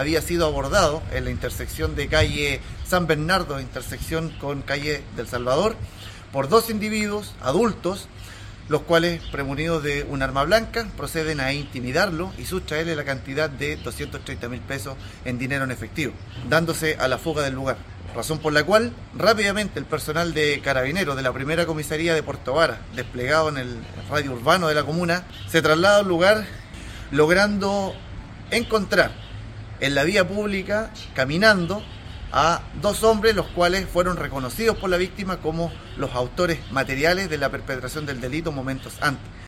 había sido abordado en la intersección de calle San Bernardo, intersección con calle del Salvador, por dos individuos adultos, los cuales, premunidos de un arma blanca, proceden a intimidarlo y sustraerle la cantidad de 230 mil pesos en dinero en efectivo, dándose a la fuga del lugar. Razón por la cual rápidamente el personal de carabineros de la primera comisaría de Puerto Vara, desplegado en el radio urbano de la comuna, se traslada al lugar logrando encontrar en la vía pública, caminando, a dos hombres, los cuales fueron reconocidos por la víctima como los autores materiales de la perpetración del delito momentos antes.